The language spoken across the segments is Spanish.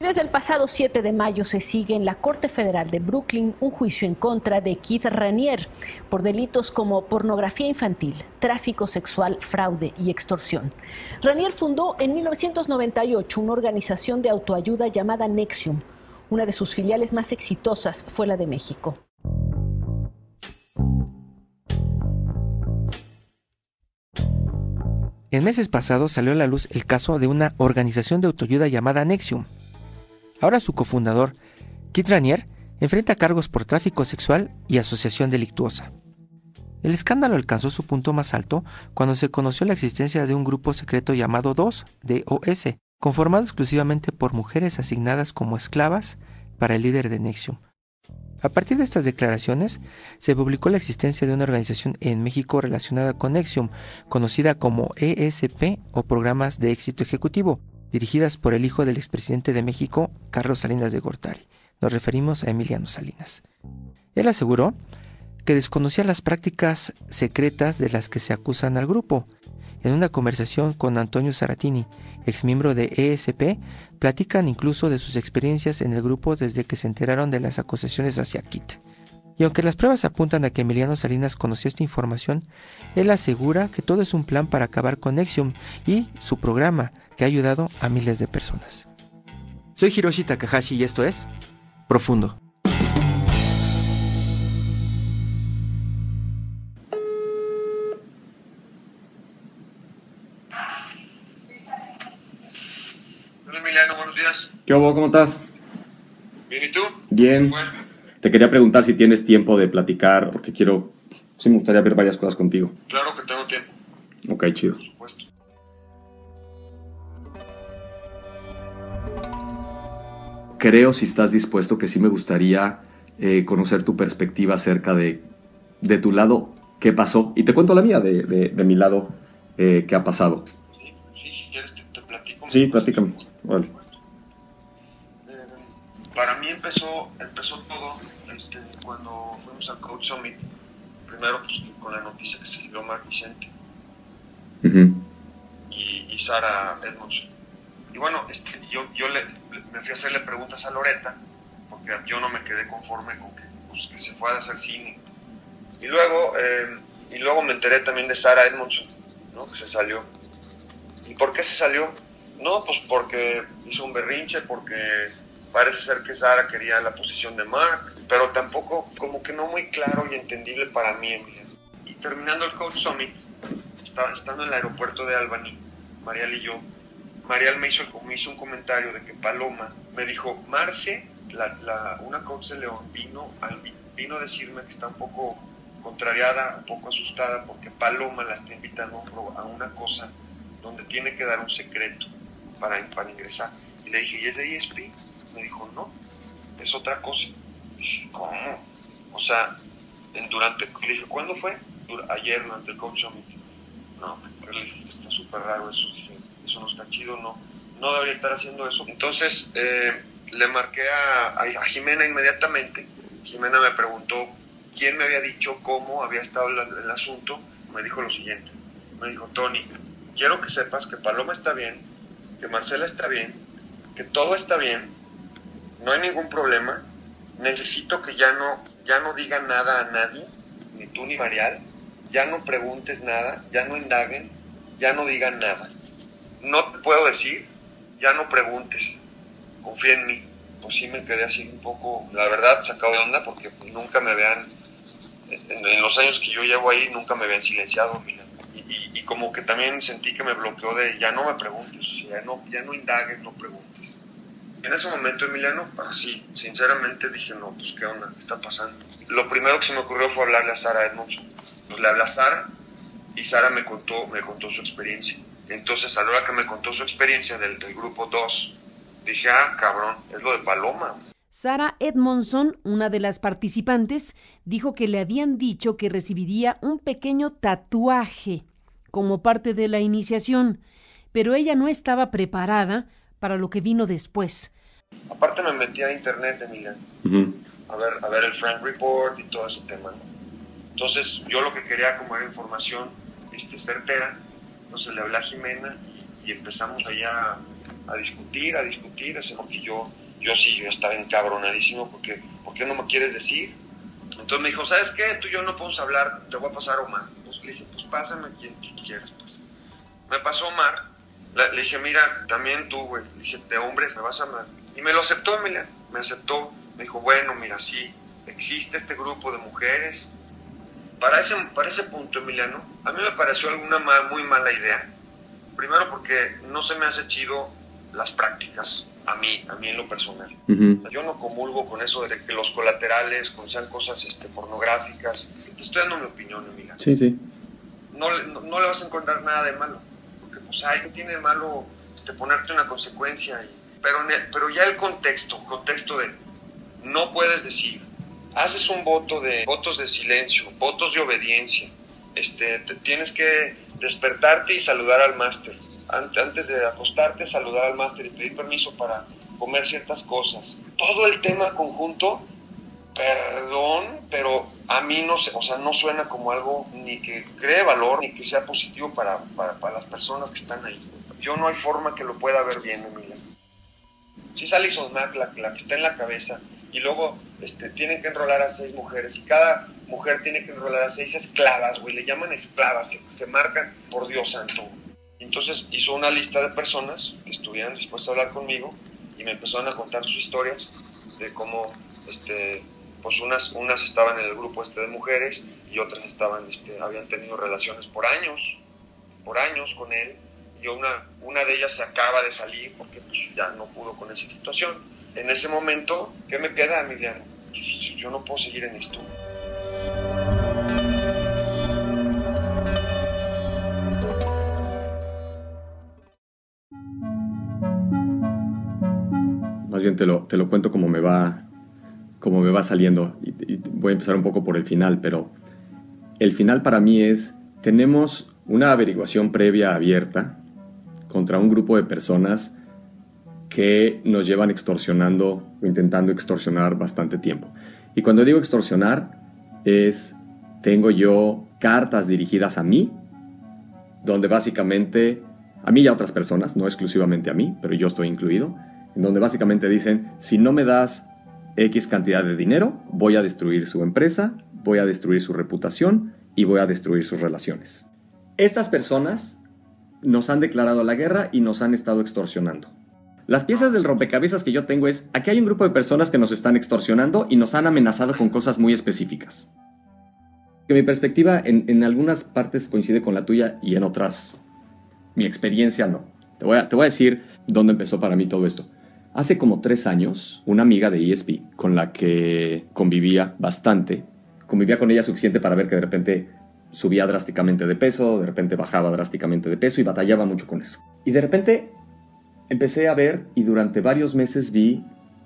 Desde el pasado 7 de mayo se sigue en la Corte Federal de Brooklyn un juicio en contra de Keith Ranier por delitos como pornografía infantil, tráfico sexual, fraude y extorsión. Ranier fundó en 1998 una organización de autoayuda llamada Nexium. Una de sus filiales más exitosas fue la de México. En meses pasados salió a la luz el caso de una organización de autoayuda llamada Nexium Ahora su cofundador, Kit Ranier, enfrenta cargos por tráfico sexual y asociación delictuosa. El escándalo alcanzó su punto más alto cuando se conoció la existencia de un grupo secreto llamado DOS, DOS, conformado exclusivamente por mujeres asignadas como esclavas para el líder de Nexium. A partir de estas declaraciones, se publicó la existencia de una organización en México relacionada con Nexium, conocida como ESP o Programas de Éxito Ejecutivo, dirigidas por el hijo del expresidente de México, Carlos Salinas de Gortari. Nos referimos a Emiliano Salinas. Él aseguró que desconocía las prácticas secretas de las que se acusan al grupo. En una conversación con Antonio Saratini, exmiembro de ESP, platican incluso de sus experiencias en el grupo desde que se enteraron de las acusaciones hacia Kit. Y aunque las pruebas apuntan a que Emiliano Salinas conocía esta información, él asegura que todo es un plan para acabar con Nexium y su programa, que ha ayudado a miles de personas. Soy Hiroshi Takahashi y esto es Profundo. Hola Emiliano, buenos días. ¿Qué hubo? ¿Cómo estás? Bien, ¿y tú? Bien. Te quería preguntar si tienes tiempo de platicar, porque quiero, sí me gustaría ver varias cosas contigo. Claro que tengo tiempo. Ok, chido. Creo, si estás dispuesto, que sí me gustaría eh, conocer tu perspectiva acerca de, de tu lado, qué pasó. Y te cuento la mía, de, de, mi lado, eh, qué ha pasado. Sí, sí, si quieres te, te platico. Sí, platícame. Vale. Eh, para mí empezó, empezó todo este, cuando fuimos al Coach Summit. Primero pues, con la noticia que se dio Mark Vicente y, y Sara Edmondson. Y bueno, este, yo, yo le, me fui a hacerle preguntas a Loreta, porque yo no me quedé conforme con que, pues, que se fue a hacer cine. Y luego, eh, y luego me enteré también de Sara Edmondson, ¿no? que se salió. ¿Y por qué se salió? No, pues porque hizo un berrinche, porque parece ser que Sara quería la posición de Mark, pero tampoco como que no muy claro y entendible para mí. Y terminando el Coach Summit, está- estando en el aeropuerto de Albany, Marial y yo, Marial me hizo, me hizo un comentario de que Paloma me dijo, Marce, la, la- una coach de León, vino, al- vino a decirme que está un poco contrariada, un poco asustada, porque Paloma la está invitando a una cosa donde tiene que dar un secreto para, para ingresar. Y le dije, ¿y es de ESP? Me dijo, no, es otra cosa. Dije, ¿cómo? O sea, durante, le dije, ¿cuándo fue? Ayer, durante el Coach Summit. No, le dije, está súper raro eso. Dije, eso no está chido, no, no debería estar haciendo eso. Entonces, eh, le marqué a, Jimena inmediatamente. Jimena me preguntó quién me había dicho cómo había estado el, asunto. Me dijo lo siguiente. Me dijo, Tony, quiero que sepas que Paloma está bien, que Marcela está bien, que todo está bien, no hay ningún problema. Necesito que ya no, ya no digan nada a nadie, ni tú ni Marial, ya no preguntes nada, ya no indaguen, ya no digan nada. No te puedo decir, ya no preguntes, confía en mí. Pues sí me quedé así un poco, la verdad, sacado de onda porque nunca me habían, en, los años que yo llevo ahí, nunca me habían silenciado, mira. Y, como que también sentí que me bloqueó de ya no me preguntes, o sea, ya no, ya no indagues, no preguntes. En ese momento, Emiliano, así, sinceramente dije, no, pues qué onda, qué está pasando. Lo primero que se me ocurrió fue hablarle a Sara Edmondson. Pues, le hablé a Sara y Sara me contó, me contó su experiencia. Entonces, a la hora que me contó su experiencia del, del grupo 2, dije, ah, cabrón, es lo de Paloma. Sara Edmondson, una de las participantes, dijo que le habían dicho que recibiría un pequeño tatuaje como parte de la iniciación, pero ella no estaba preparada para lo que vino después. Aparte me metí a internet, Emilia, a, ver, a ver el Friend Report y todo ese tema. Entonces yo lo que quería como era información este, certera, entonces le hablé a Jimena y empezamos allá a, discutir, a discutir, porque yo, yo sí, yo estaba encabronadísimo porque, ¿por qué no me quieres decir? Entonces me dijo, ¿sabes qué? Tú y yo no podemos hablar, te voy a pasar a Omar. Pues le dije, pues pásame quien tú quieras. Pues. Me pasó Omar, le, dije, mira, también tú, güey, le dije, de hombres me vas a... Y me lo aceptó, Emilia, me aceptó. Me dijo, bueno, mira, sí, existe este grupo de mujeres. Para ese, para ese punto, Emiliano, a mí me pareció alguna muy mala idea. Primero porque no se me hace chido las prácticas, a mí, a mí en lo personal. Yo no comulgo con eso de que los colaterales, con sean cosas este, pornográficas. Te estoy dando mi opinión, amiga. Sí, sí. No, no, le vas a encontrar nada de malo. Porque, pues, ay, ¿qué tiene de malo este, ponerte una consecuencia? Y, pero, pero ya el contexto, contexto de no puedes decir, haces un voto de votos de silencio, votos de obediencia, este, te tienes que despertarte y saludar al máster. Antes de acostarte, saludar al máster y pedir permiso para comer ciertas cosas. Todo el tema conjunto, perdón, pero a mí no sé, o sea, no suena como algo ni que cree valor ni que sea positivo para, para, para las personas que están ahí. Yo no hay forma que lo pueda ver bien, Emilia. Si es Alison Mack la, la que está en la cabeza y luego este, tienen que enrolar a seis mujeres y cada mujer tiene que enrolar a seis esclavas, güey, le llaman esclavas, se, marcan, por Dios santo. Entonces hizo una lista de personas que estuvieran dispuestas a hablar conmigo y me empezaron a contar sus historias de cómo, este, pues unas, unas estaban en el grupo este de mujeres y otras estaban, este, habían tenido relaciones por años, por años con él y una, una de ellas se acaba de salir porque pues, ya no pudo con esa situación. En ese momento, ¿qué me queda, Emiliano? Yo no puedo seguir en esto. Más bien te lo, te lo cuento como me va, como me va saliendo. y voy a empezar un poco por el final, pero el final para mí es, tenemos una averiguación previa abierta contra un grupo de personas que nos llevan extorsionando o intentando extorsionar bastante tiempo. Y cuando digo extorsionar, es, tengo yo cartas dirigidas a mí, donde básicamente, a mí y a otras personas, no exclusivamente a mí, pero yo estoy incluido, en donde básicamente dicen, si no me das X cantidad de dinero, voy a destruir su empresa, voy a destruir su reputación y voy a destruir sus relaciones. Estas personas nos han declarado la guerra y nos han estado extorsionando. Las piezas del rompecabezas que yo tengo es, aquí hay un grupo de personas que nos están extorsionando y nos han amenazado con cosas muy específicas. Que mi perspectiva en, algunas partes coincide con la tuya y en otras mi experiencia no. Te voy, a, te voy a decir dónde empezó para mí todo esto. Hace como tres años, una amiga de ESP con la que convivía bastante, convivía con ella suficiente para ver que de repente subía drásticamente de peso, de repente bajaba drásticamente de peso y batallaba mucho con eso. Y de repente empecé a ver y durante varios meses vi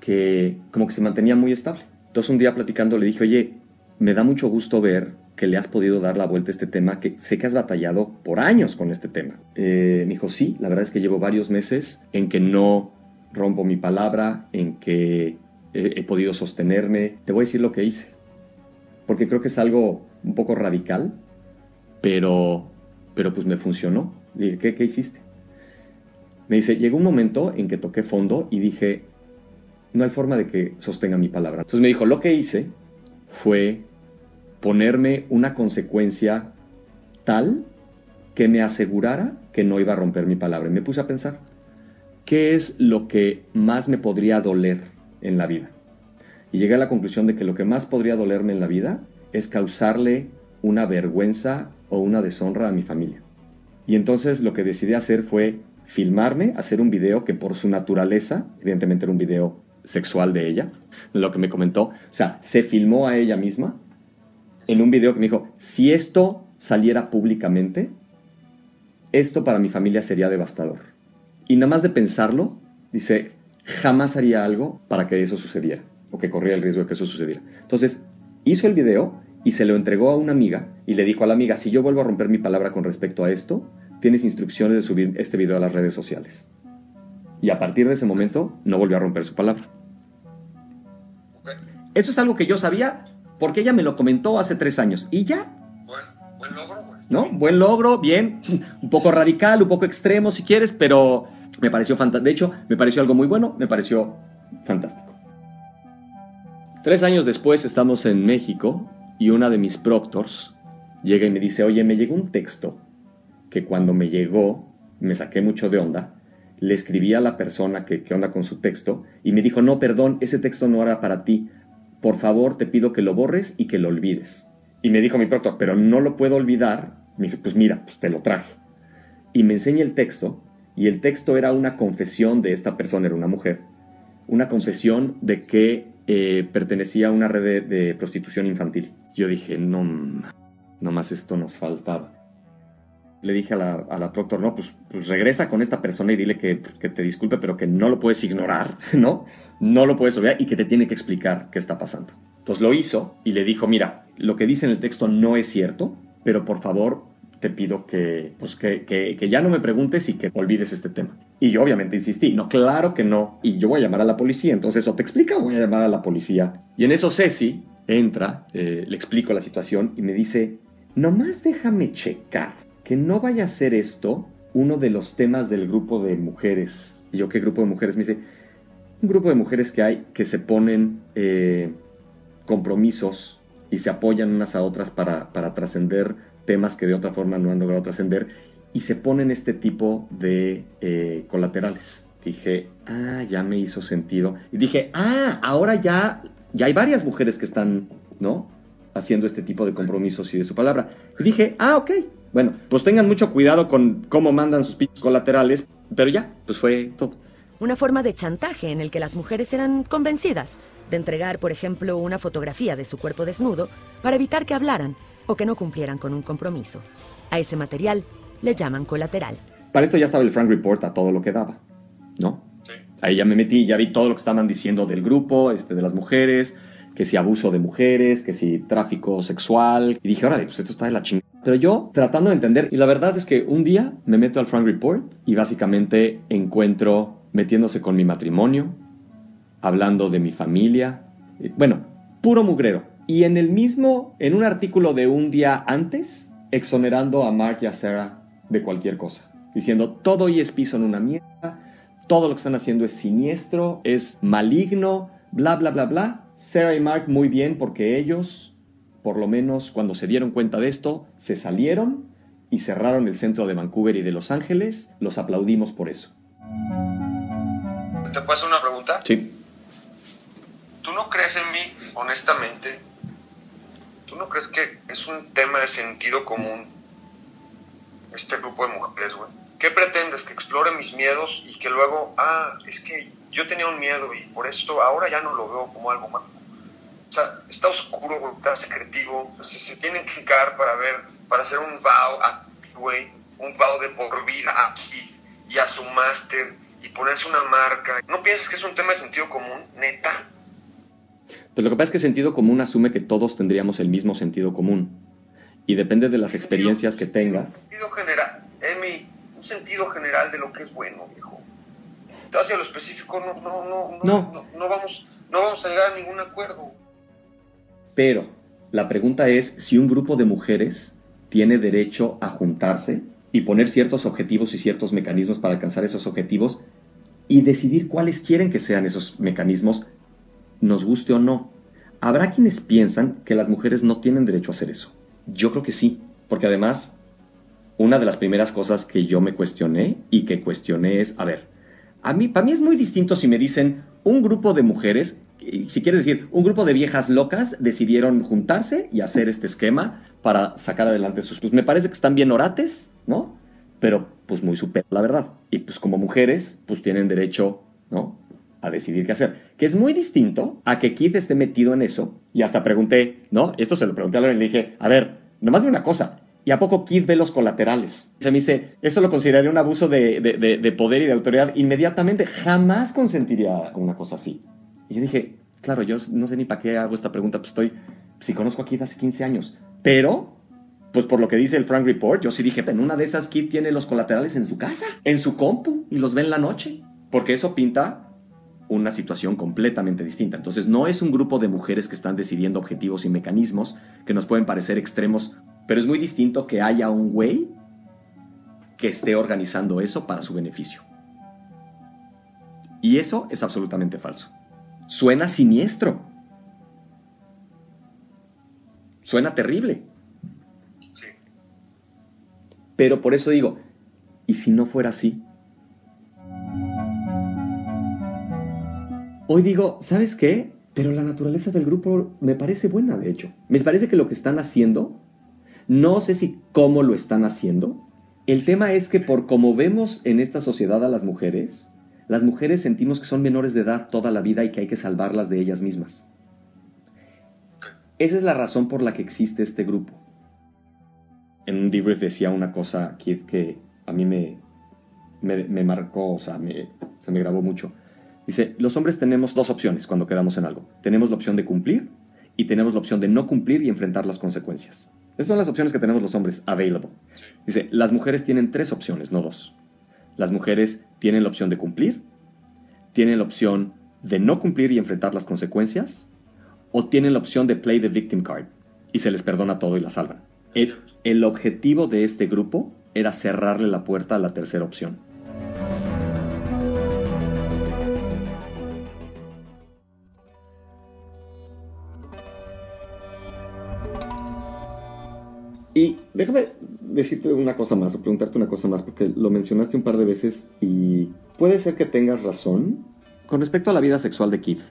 que como que se mantenía muy estable. Entonces un día platicando le dije, oye, me da mucho gusto ver que le has podido dar la vuelta a este tema, que sé que has batallado por años con este tema. Eh, me dijo, sí, la verdad es que llevo varios meses en que no rompo mi palabra, en que he, he podido sostenerme. Te voy a decir lo que hice, porque creo que es algo un poco radical, pero, pero pues me funcionó. Dije, ¿qué, qué hiciste? Me dice, llegó un momento en que toqué fondo y dije, no hay forma de que sostenga mi palabra. Entonces me dijo, lo que hice fue ponerme una consecuencia tal que me asegurara que no iba a romper mi palabra. Y me puse a pensar, ¿qué es lo que más me podría doler en la vida? Y llegué a la conclusión de que lo que más podría dolerme en la vida es causarle una vergüenza o una deshonra a mi familia. Y entonces lo que decidí hacer fue filmarme, hacer un video que por su naturaleza, evidentemente era un video sexual de ella, lo que me comentó, o sea, se filmó a ella misma en un video que me dijo, si esto saliera públicamente, esto para mi familia sería devastador. Y nada más de pensarlo, dice, jamás haría algo para que eso sucediera, o que corría el riesgo de que eso sucediera. Entonces, hizo el video y se lo entregó a una amiga y le dijo a la amiga, si yo vuelvo a romper mi palabra con respecto a esto, tienes instrucciones de subir este video a las redes sociales. Y a partir de ese momento no volvió a romper su palabra. Esto es algo que yo sabía porque ella me lo comentó hace tres años. Y ya. Buen, logro, güey. ¿No? Buen logro, bien. Un poco radical, un poco extremo si quieres, pero me pareció fantástico. De hecho, me pareció algo muy bueno, me pareció fantástico. Tres años después estamos en México y una de mis proctors llega y me dice, oye, me llegó un texto que cuando me llegó me saqué mucho de onda, le escribí a la persona que, que onda con su texto y me dijo, no, perdón, ese texto no era para ti, por favor te pido que lo borres y que lo olvides. Y me dijo mi proctor, pero no lo puedo olvidar. Me dice, pues mira, pues te lo traje. Y me enseña el texto y el texto era una confesión de esta persona, era una mujer, una confesión de que eh, pertenecía a una red de, prostitución infantil. Yo dije, no, más esto nos faltaba. Le dije a la, a proctor, no, pues, pues, regresa con esta persona y dile que, que, te disculpe, pero que no lo puedes ignorar, ¿no? No lo puedes olvidar y que te tiene que explicar qué está pasando. Entonces lo hizo y le dijo, mira, lo que dice en el texto no es cierto, pero por favor te pido que, pues que, que, ya no me preguntes y que olvides este tema. Y yo obviamente insistí, no, claro que no, y yo voy a llamar a la policía, entonces o te explica voy a llamar a la policía. Y en eso Ceci entra, eh, le explico la situación y me dice, nomás déjame checar que no vaya a ser esto uno de los temas del grupo de mujeres. Y yo, ¿qué grupo de mujeres? Me dice, un grupo de mujeres que hay que se ponen eh, compromisos y se apoyan unas a otras para, para trascender temas que de otra forma no han logrado trascender y se ponen este tipo de eh, colaterales. Dije, ah, ya me hizo sentido. Y dije, ah, ahora ya, ya hay varias mujeres que están, ¿no? Haciendo este tipo de compromisos y de su palabra. Y dije, ah, ok. Bueno, pues tengan mucho cuidado con cómo mandan sus pichos colaterales, pero ya, pues fue todo. Una forma de chantaje en el que las mujeres eran convencidas de entregar, por ejemplo, una fotografía de su cuerpo desnudo para evitar que hablaran o que no cumplieran con un compromiso. A ese material le llaman colateral. Para esto ya estaba el Frank Report a todo lo que daba, ¿no? Ahí ya me metí, ya vi todo lo que estaban diciendo del grupo, este, de las mujeres, que si abuso de mujeres, que si tráfico sexual. Y dije, órale, pues esto está de la chingada. Pero yo tratando de entender, y la verdad es que un día me meto al Frank Report y básicamente encuentro metiéndose con mi matrimonio, hablando de mi familia, bueno, puro mugrero. Y en el mismo, en un artículo de un día antes, exonerando a Mark y a Sarah de cualquier cosa. Diciendo, todo ESP son una mierda, todo lo que están haciendo es siniestro, es maligno, bla, bla, bla, bla. Sarah y Mark muy bien porque ellos, por lo menos cuando se dieron cuenta de esto, se salieron y cerraron el centro de Vancouver y de Los Ángeles. Los aplaudimos por eso. ¿Te puedo hacer una pregunta? Sí. ¿Tú no crees en mí, honestamente, ¿Tú no crees que es un tema de sentido común este grupo de mujeres, güey? ¿Qué pretendes? ¿Que explore mis miedos y que luego, ah, es que yo tenía un miedo y por esto ahora ya no lo veo como algo malo? Sea, está oscuro, está secretivo, se, se tienen que encar para ver, para hacer un vow a güey, un vow de por vida aquí y a su máster y ponerse una marca. ¿No piensas que es un tema de sentido común, neta? Pues lo que pasa es que sentido común asume que todos tendríamos el mismo sentido común. Y depende de las experiencias que tengas. Un sentido general, Emi, un sentido general de lo que es bueno, viejo. Entonces, hacia lo específico no, no, no, no, no. vamos, no vamos a llegar a ningún acuerdo. Pero la pregunta es si un grupo de mujeres tiene derecho a juntarse y poner ciertos objetivos y ciertos mecanismos para alcanzar esos objetivos y decidir cuáles quieren que sean esos mecanismos nos guste o no. Habrá quienes piensan que las mujeres no tienen derecho a hacer eso. Yo creo que sí, porque además, una de las primeras cosas que yo me cuestioné y que cuestioné es, a ver, a mí, para mí es muy distinto si me dicen un grupo de mujeres, si quieres decir, un grupo de viejas locas decidieron juntarse y hacer este esquema para sacar adelante sus... Pues me parece que están bien orates, ¿no? Pero pues muy super, la verdad. Y pues como mujeres, pues tienen derecho, ¿no? a decidir qué hacer. Que es muy distinto a que Keith esté metido en eso. Y hasta pregunté, ¿no? Esto se lo pregunté a Loren y le dije, a ver, nomás de una cosa. ¿Y a poco Keith ve los colaterales? Se me dice, eso lo consideraría un abuso de, poder y de autoridad. Inmediatamente jamás consentiría una cosa así. Y yo dije, claro, yo no sé ni para qué hago esta pregunta, pues estoy Si conozco a Kid hace 15 años. Pero, pues por lo que dice el Frank Report, yo sí dije, en una de esas Kid tiene los colaterales en su casa, en su compu, y los ve en la noche. Porque eso pinta una situación completamente distinta. Entonces no es un grupo de mujeres que están decidiendo objetivos y mecanismos que nos pueden parecer extremos, pero es muy distinto que haya un güey que esté organizando eso para su beneficio. Y eso es absolutamente falso. Suena siniestro. Suena terrible. Pero por eso digo, ¿y si no fuera así? Hoy digo, ¿sabes qué? Pero la naturaleza del grupo me parece buena, de hecho. Me parece que lo que están haciendo, no sé si cómo lo están haciendo. El tema es que por como vemos en esta sociedad a las mujeres, las mujeres sentimos que son menores de edad toda la vida y que hay que salvarlas de ellas mismas. Esa es la razón por la que existe este grupo. En un debrief decía una cosa, Kid, que a mí me, me, marcó, o sea, se me grabó mucho. Dice, los hombres tenemos dos opciones cuando quedamos en algo. Tenemos la opción de cumplir y tenemos la opción de no cumplir y enfrentar las consecuencias. Esas son las opciones que tenemos los hombres, available. Dice, las mujeres tienen tres opciones, no dos. Las mujeres tienen la opción de cumplir, tienen la opción de no cumplir y enfrentar las consecuencias, o tienen la opción de play the victim card y se les perdona todo y la salvan. El, el objetivo de este grupo era cerrarle la puerta a la tercera opción. Y déjame decirte una cosa más o preguntarte una cosa más, porque lo mencionaste un par de veces y puede ser que tengas razón con respecto a la vida sexual de Keith.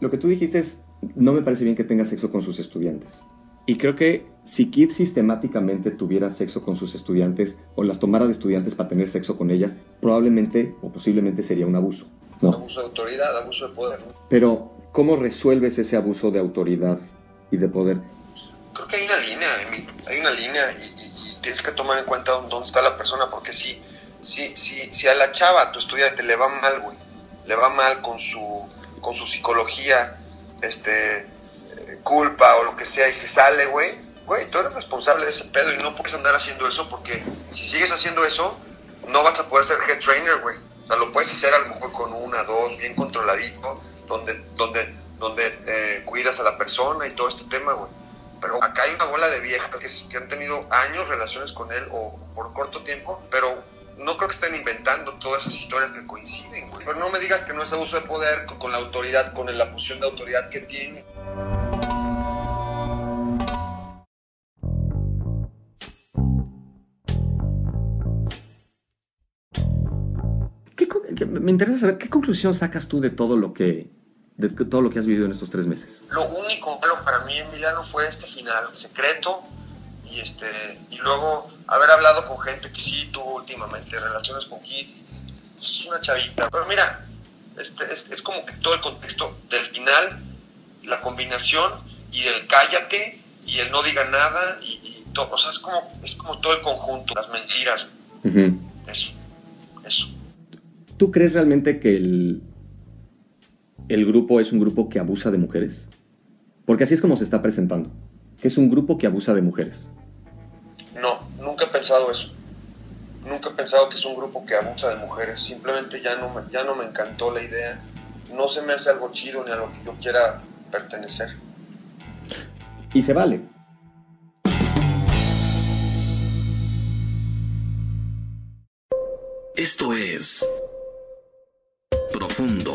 Lo que tú dijiste es, no me parece bien que tenga sexo con sus estudiantes. Y creo que si Keith sistemáticamente tuviera sexo con sus estudiantes o las tomara de estudiantes para tener sexo con ellas, probablemente o posiblemente sería un abuso. ¿no? Abuso de autoridad, abuso de poder. Pero, ¿cómo resuelves ese abuso de autoridad y de poder? creo que hay una línea, hay una línea y, tienes que tomar en cuenta dónde está la persona, porque si, si, si, si a la chava, tu estudiante, le va mal, güey, le va mal con su, con su psicología, este, eh, culpa o lo que sea, y se sale, güey, güey, tú eres responsable de ese pedo y no puedes andar haciendo eso porque si sigues haciendo eso, no vas a poder ser head trainer, güey. O sea, lo puedes hacer a lo mejor con una, dos, bien controladito, donde, donde, donde eh, cuidas a la persona y todo este tema, güey pero acá hay una bola de viejas que, han tenido años relaciones con él o por corto tiempo, pero no creo que estén inventando todas esas historias que coinciden, güey. Pero no me digas que no es abuso de poder con, la autoridad, con la posición de autoridad que tiene. me interesa saber qué conclusión sacas tú de todo lo que de todo lo que has vivido en estos tres meses? Lo único malo para mí en Milano fue este final secreto y, este, y luego haber hablado con gente que sí tuvo últimamente relaciones con Kid. Es una chavita. Pero mira, este, es, es como que todo el contexto del final, la combinación y del cállate y el no diga nada y, todo. O sea, es como, es como todo el conjunto, las mentiras. Eso, eso. ¿Tú crees realmente que el, el grupo es un grupo que abusa de mujeres? Porque así es como se está presentando, que es un grupo que abusa de mujeres. No, nunca he pensado eso. Nunca he pensado que es un grupo que abusa de mujeres. Simplemente ya no me, ya no me encantó la idea. No se me hace algo chido ni a lo que yo quiera pertenecer. Y se vale. Esto es Profundo